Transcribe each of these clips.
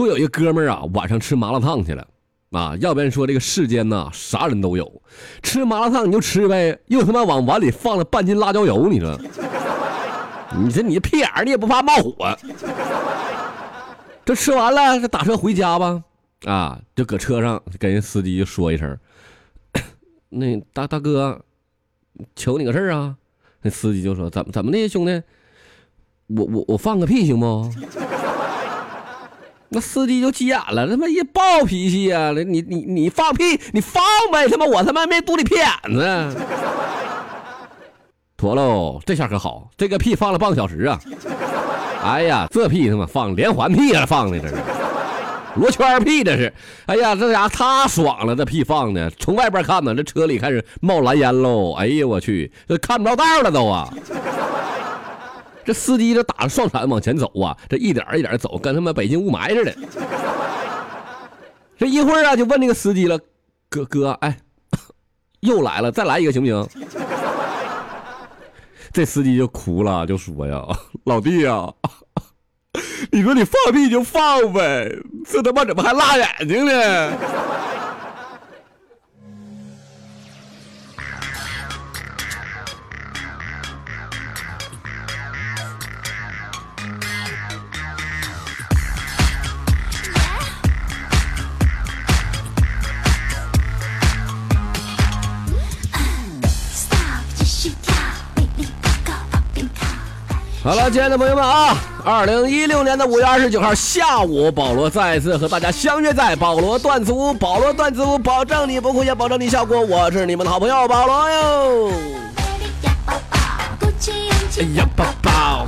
说有一个哥们儿啊，晚上吃麻辣烫去了，啊，要不然说这个世间呐，啥人都有，吃麻辣烫你就吃呗，又他妈往碗里放了半斤辣椒油，你说，你这你屁眼儿你也不怕冒火？这吃完了，这打车回家吧，啊，就搁车上跟人司机就说一声，那大大哥，求你个事儿啊，那司机就说怎么怎么的，兄弟，我我我放个屁行不？那司机就急眼了，他妈一暴脾气呀！你你你放屁，你放呗！他妈我他妈没肚里屁眼子。妥喽，这下可好，这个屁放了半个小时啊！哎呀，这屁他妈放连环屁啊，放的这是罗圈屁，这是！哎呀，这家伙他爽了，这屁放的，从外边看呢，这车里开始冒蓝烟喽！哎呀，我去，这看不着道了都啊！这司机这打着双闪往前走啊，这一点一点走，跟他妈北京雾霾似的。这一会儿啊，就问那个司机了：“哥哥，哎，又来了，再来一个行不行？”这司机就哭了，就说呀：“老弟呀，你说你放屁就放呗，这他妈怎么还辣眼睛呢？”好了，亲爱的朋友们啊，二零一六年的五月二十九号下午，保罗再次和大家相约在保罗段子屋。保罗段子屋，保证你不哭，也保证你笑过。我是你们的好朋友保罗哟。哎呀，宝宝，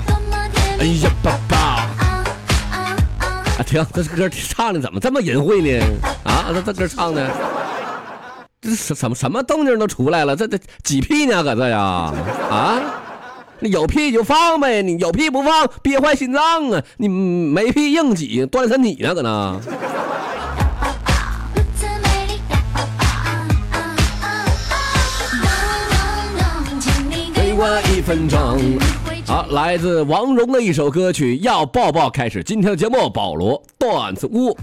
哎呀，宝宝，啊，停，这歌唱的怎么这么淫秽呢？啊，这这歌唱的，这什什么什么动静都出来了？这这几屁呢？搁这呀？啊？你有屁就放呗，你有屁不放憋坏心脏啊！你没屁硬挤锻炼身体呢，搁那。给我一分钟。好，来自王蓉的一首歌曲《要抱抱》，开始今天的节目，保罗段子屋。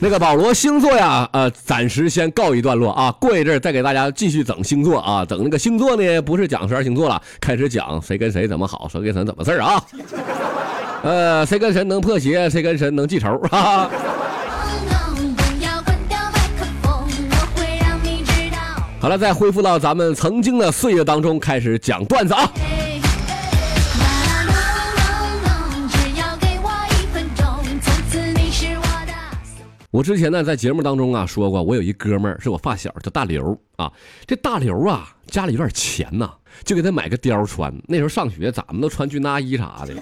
那个保罗星座呀，呃，暂时先告一段落啊，过一阵再给大家继续整星座啊，整那个星座呢，不是讲十二星座了，开始讲谁跟谁怎么好，谁跟谁怎么事儿啊，呃，谁跟谁能破鞋，谁跟谁能记仇啊。好了，再恢复到咱们曾经的岁月当中，开始讲段子啊。我之前呢在节目当中啊说过，我有一哥们儿是我发小，叫大刘啊。这大刘啊家里有点钱呐，就给他买个貂穿。那时候上学，咱们都穿军大衣啥的，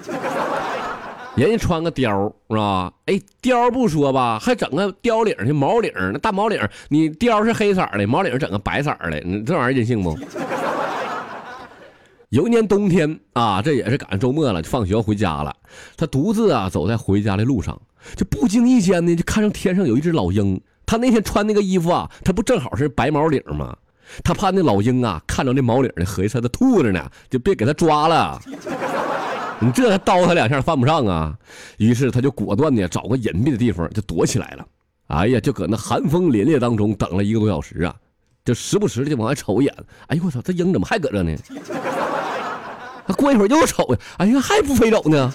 人家穿个貂是吧？哎，貂不说吧，还整个貂领的毛领，那大毛领，你貂是黑色的，毛领整个白色的，你这玩意儿任性不？有一年冬天啊，这也是赶上周末了，就放学回家了。他独自啊走在回家的路上。就不经意间呢，就看上天上有一只老鹰。他那天穿那个衣服啊，他不正好是白毛领吗？他怕那老鹰啊看着那毛领呢，合计他的兔子呢，就别给他抓了。你这还叨他两下犯不上啊。于是他就果断的找个隐蔽的地方就躲起来了。哎呀，就搁那寒风凛冽当中等了一个多小时啊，就时不时的就往外瞅一眼。哎呦我操，这鹰怎么还搁这呢？过一会儿又瞅，哎呀还不飞走呢。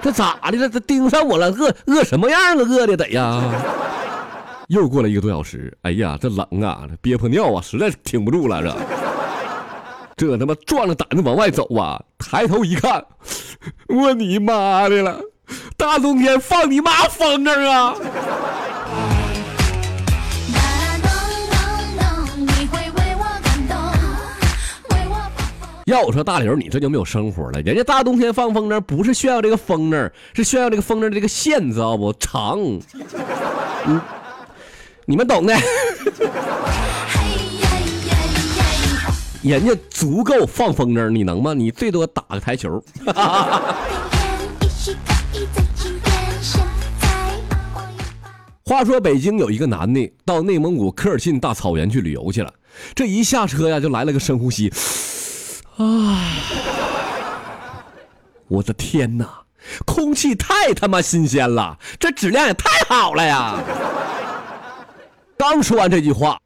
这咋的了？这盯上我了？饿饿什么样了？饿的得呀！又过了一个多小时，哎呀，这冷啊，这憋破尿啊，实在是挺不住了。这这他妈壮着胆子往外走啊！抬头一看，我你妈的了！大冬天放你妈风筝啊！要我说大刘，你这就没有生活了。人家大冬天放风筝，不是炫耀这个风筝，是炫耀这个风筝的这个线，知道不？长，嗯，你们懂的。人家足够放风筝，你能吗？你最多打个台球。话说北京有一个男的到内蒙古科尔沁大草原去旅游去了，这一下车呀，就来了个深呼吸。啊！我的天哪！空气太他妈新鲜了，这质量也太好了呀！刚说完这句话，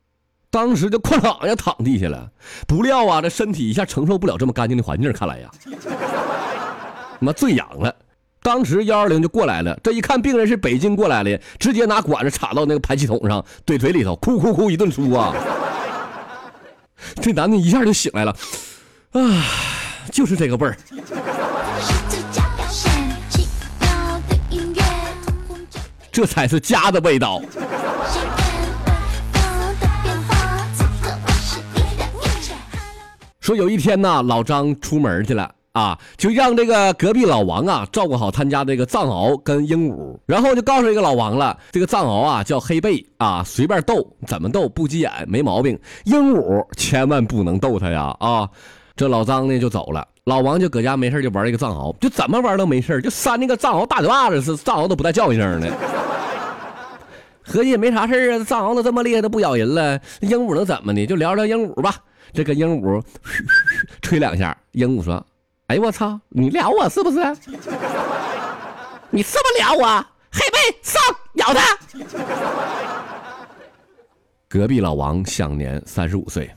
当时就哐啷呀躺地下了。不料啊，这身体一下承受不了这么干净的环境，看来呀，他妈醉氧了。当时幺二零就过来了，这一看病人是北京过来的，直接拿管子插到那个排气筒上，怼嘴里头，哭哭哭一顿出啊。这男的一下就醒来了，啊，就是这个味儿。这才是家的味道。说有一天呢，老张出门去了啊，就让这个隔壁老王啊照顾好他家这个藏獒跟鹦鹉，然后就告诉这个老王了，这个藏獒啊叫黑贝啊，随便逗，怎么逗不急眼，没毛病。鹦鹉千万不能逗它呀啊！这老张呢就走了，老王就搁家没事就玩这个藏獒，就怎么玩都没事就扇那个藏獒大嘴巴子，是藏獒都不带叫一声的。合计也没啥事啊，藏獒都这么厉害，都不咬人了，鹦鹉能怎么的？就聊聊鹦鹉吧。这个鹦鹉吹两下，鹦鹉说：“哎呦我操，你撩我是不是？你是不是撩我？黑贝上咬他！” 隔壁老王享年三十五岁。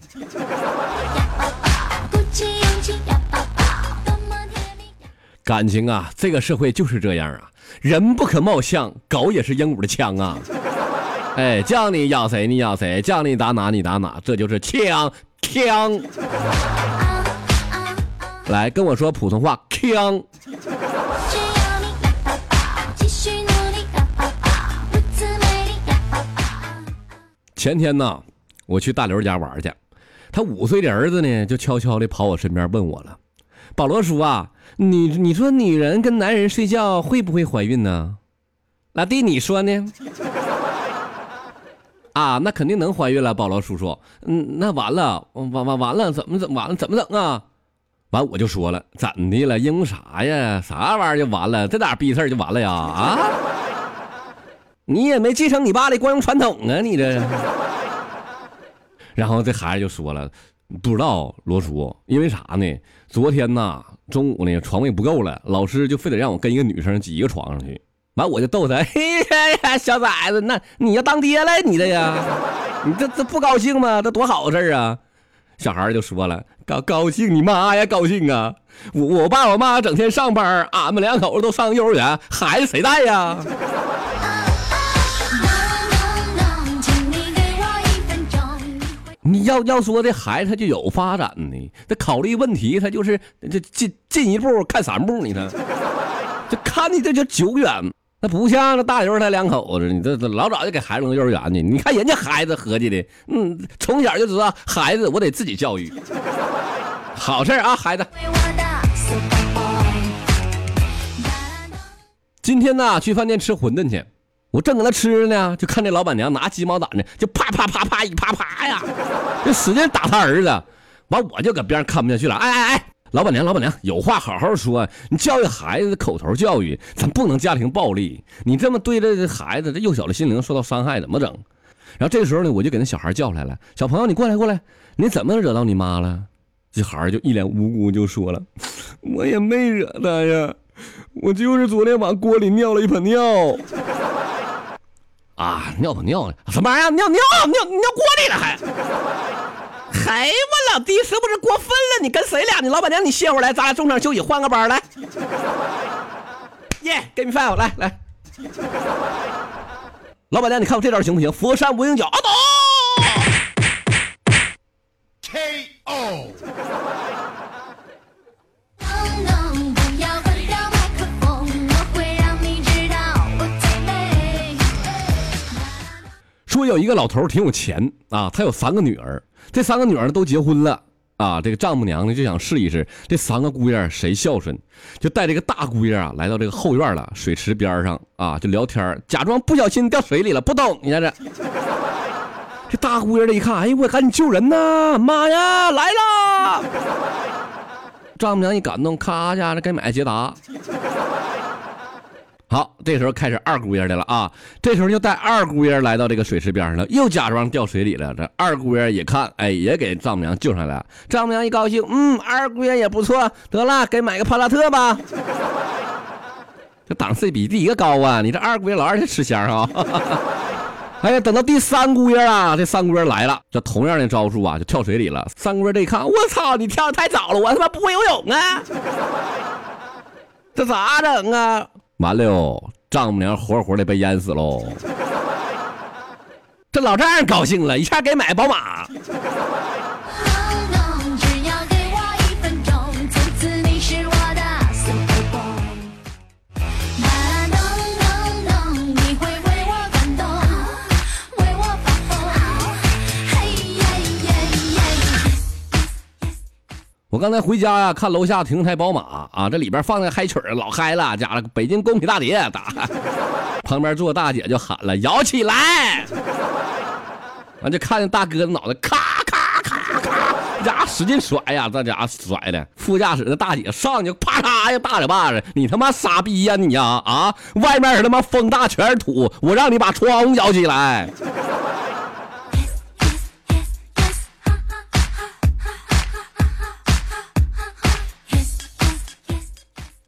感情啊，这个社会就是这样啊，人不可貌相，狗也是鹦鹉的枪啊！哎，叫你咬谁你咬谁，叫你打哪你打哪，这就是枪。枪，来跟我说普通话。枪。前天呢，我去大刘家玩去，他五岁的儿子呢，就悄悄的跑我身边问我了：“保罗叔啊，你你说女人跟男人睡觉会不会怀孕呢？”老弟，你说呢？啊，那肯定能怀孕了，保罗叔叔。嗯，那完了，完完完了，怎么怎么完了？怎么整啊？完我就说了，怎的了？因为啥呀？啥玩意儿就完了？这点逼事儿就完了呀？啊？你也没继承你爸的光荣传统啊，你这。然后这孩子就说了，不知道罗叔，因为啥呢？昨天呐，中午呢，床位不够了，老师就非得让我跟一个女生挤一个床上去。完我就逗他，嘿呀，小崽子，那你要当爹了，你的呀，你这这不高兴吗？这多好事啊！小孩就说了，高高兴你妈呀，高兴啊！我我爸我妈整天上班，俺们两口子都上幼儿园，孩子谁带呀？要要说这孩子他就有发展呢，他考虑问题他就是这进进一步看三步，你看，这看的这就久远。那不像那大刘他两口子，你这这老早就给孩子弄幼儿园去。你看人家孩子合计的，嗯，从小就知道孩子我得自己教育，好事啊，孩子。今天呢，去饭店吃馄饨去，我正搁那吃呢，就看这老板娘拿鸡毛掸子，就啪啪啪啪一啪啪呀，就使劲打他儿子。完，我就搁边上看不下去了，哎哎哎。老板娘，老板娘，有话好好说。你教育孩子的口头教育，咱不能家庭暴力。你这么对着这孩子，这幼小的心灵受到伤害，怎么整？然后这个时候呢，我就给那小孩叫来了。小朋友，你过来，过来，你怎么惹到你妈了？这孩就一脸无辜就说了：“我也没惹他呀，我就是昨天往锅里尿了一盆尿。”啊，尿盆尿的什么玩意儿？尿尿尿尿锅里了还？嘿，我老弟，是不是过分了？你跟谁俩呢？老板娘，你歇会儿来，咱俩中场休息，换个班来。耶，给你饭我来来。老板娘，你看我这招行不行？佛山无影脚，阿斗。K.O. 有一个老头挺有钱啊，他有三个女儿。这三个女儿都结婚了啊！这个丈母娘呢就想试一试这三个姑爷谁孝顺，就带这个大姑爷啊来到这个后院了，水池边上啊就聊天，假装不小心掉水里了，不懂你看这。这大姑爷这一看，哎呦我赶紧救人呐！妈呀，来了！丈母娘一感动，咔家伙给买捷达。好，这时候开始二姑爷的了啊！这时候就带二姑爷来到这个水池边上了，又假装掉水里了。这二姑爷一看，哎，也给丈母娘救上来了。丈母娘一高兴，嗯，二姑爷也不错，得了，给买个帕萨特吧。这档次比第一个高啊！你这二姑爷老二就吃香啊！哎呀，等到第三姑爷啊，这三姑爷来了，这同样的招数啊，就跳水里了。三姑爷这一看，我操，你跳的太早了，我他妈不会游泳啊！这咋整啊？完了，丈母娘活活的被淹死喽！这老丈人高兴了，一下给买宝马。我刚才回家呀，看楼下停台宝马啊，这里边放那嗨曲老嗨了，家伙，北京公品大碟打，旁边坐大姐就喊了摇起来，完就看见大哥的脑袋咔咔咔咔，家使劲甩呀，这家伙甩的，副驾驶的大姐上去啪嚓呀大嘴巴子，你他妈傻逼呀你呀啊，外面他妈风大全是土，我让你把窗户摇起来。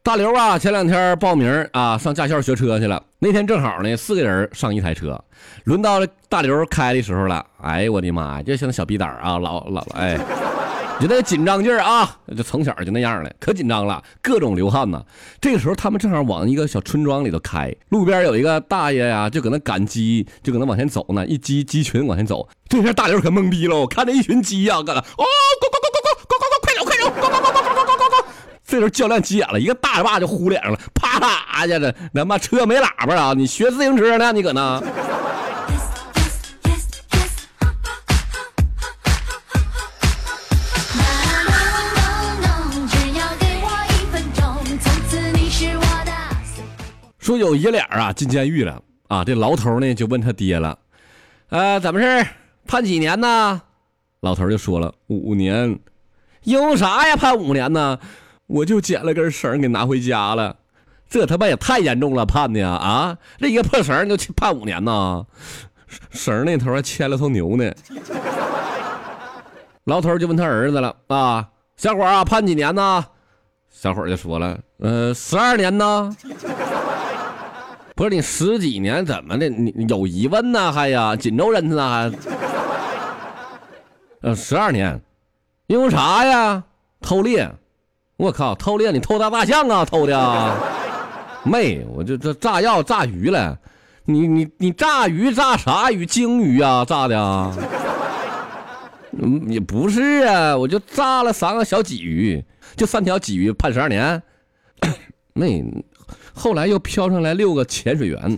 大刘啊，前两天报名啊，上驾校学车去了。那天正好呢，四个人上一台车，轮到大刘开的时候了。哎呦我的妈呀，就像小逼崽啊，老老哎，就那紧张劲儿啊，就从小就那样了，可紧张了，各种流汗呐。这个时候他们正好往一个小村庄里头开，路边有一个大爷呀，就搁那赶鸡，就搁那往前走呢，一鸡鸡群往前走。这下大刘可懵逼了，我看着一群鸡呀，搁那哦，咕咕咕咕咕咕咕，快走快走，咕咕咕咕咕咕咕咕。这时候教练急眼了，一个大嘴巴就呼脸上了，啪啦家的，他妈车没喇叭啊！你学自行车呢？你搁那？说有爷俩啊进监狱了啊，这牢头呢就问他爹了，呃，怎么事判几年呢？老头就说了五年，因为啥呀？判五年呢？我就捡了根绳给拿回家了，这他妈也太严重了，判的呀啊！这一个破绳就判五年呢，绳那头还牵了头牛呢。老头就问他儿子了啊，小伙啊，判几年呢？小伙就说了，呃，十二年呢。不是你十几年怎么的？你有疑问呢？还呀，锦州人呢？还？呃，十二年，因为啥呀？偷猎。我靠！偷猎你偷大大象啊？偷的？啊？妹，我这这炸药炸鱼了。你你你炸鱼炸啥鱼？鲸鱼啊？炸的？嗯，也不是啊，我就炸了三个小鲫鱼，就三条鲫鱼，判十二年。妹，后来又飘上来六个潜水员。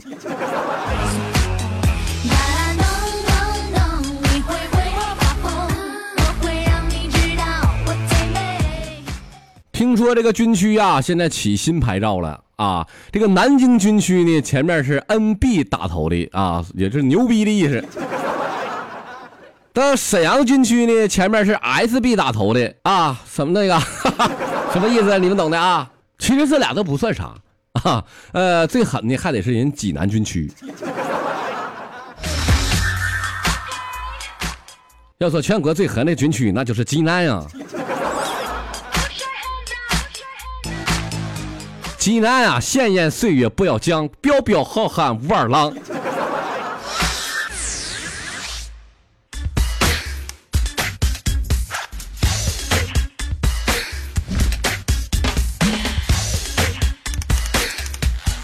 听说这个军区啊，现在起新牌照了啊！这个南京军区呢，前面是 NB 打头的啊，也是牛逼的意思。到沈阳军区呢，前面是 SB 打头的啊，什么那个，什么意思？你们懂的啊。其实这俩都不算啥啊，呃，最狠的还得是人济南军区。要说全国最狠的军区，那就是济南呀。济南啊，闲言岁月不要讲，彪彪好汉武二郎。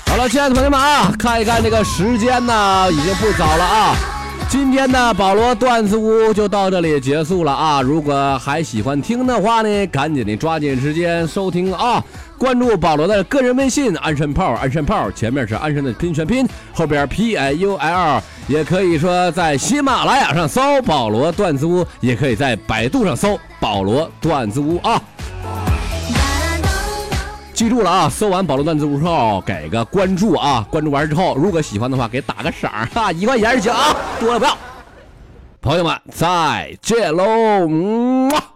好了，亲爱的朋友们啊，看一看这个时间呢，已经不早了啊。今天的保罗段子屋就到这里结束了啊。如果还喜欢听的话呢，赶紧的抓紧时间收听啊。关注保罗的个人微信“安神炮”，安神炮前面是安神的拼全拼，后边 P I U L，也可以说在喜马拉雅上搜“保罗段子屋”，也可以在百度上搜“保罗段子屋”啊。记住了啊，搜完“保罗段子屋”后给个关注啊，关注完之后，如果喜欢的话给打个赏哈，一块钱就行啊，多了不要。朋友们再见喽，嗯。